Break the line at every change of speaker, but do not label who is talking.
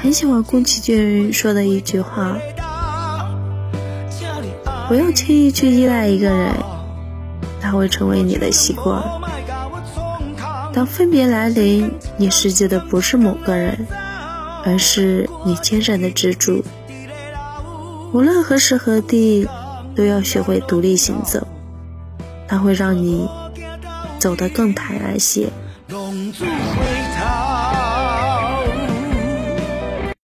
很喜欢宫崎骏说的一句话：“不要轻易去依赖一个人，他会成为你的习惯。当分别来临，你失去的不是某个人，而是你坚韧的支柱。无论何时何地，都要学会独立行走，它会让你走得更坦然些。”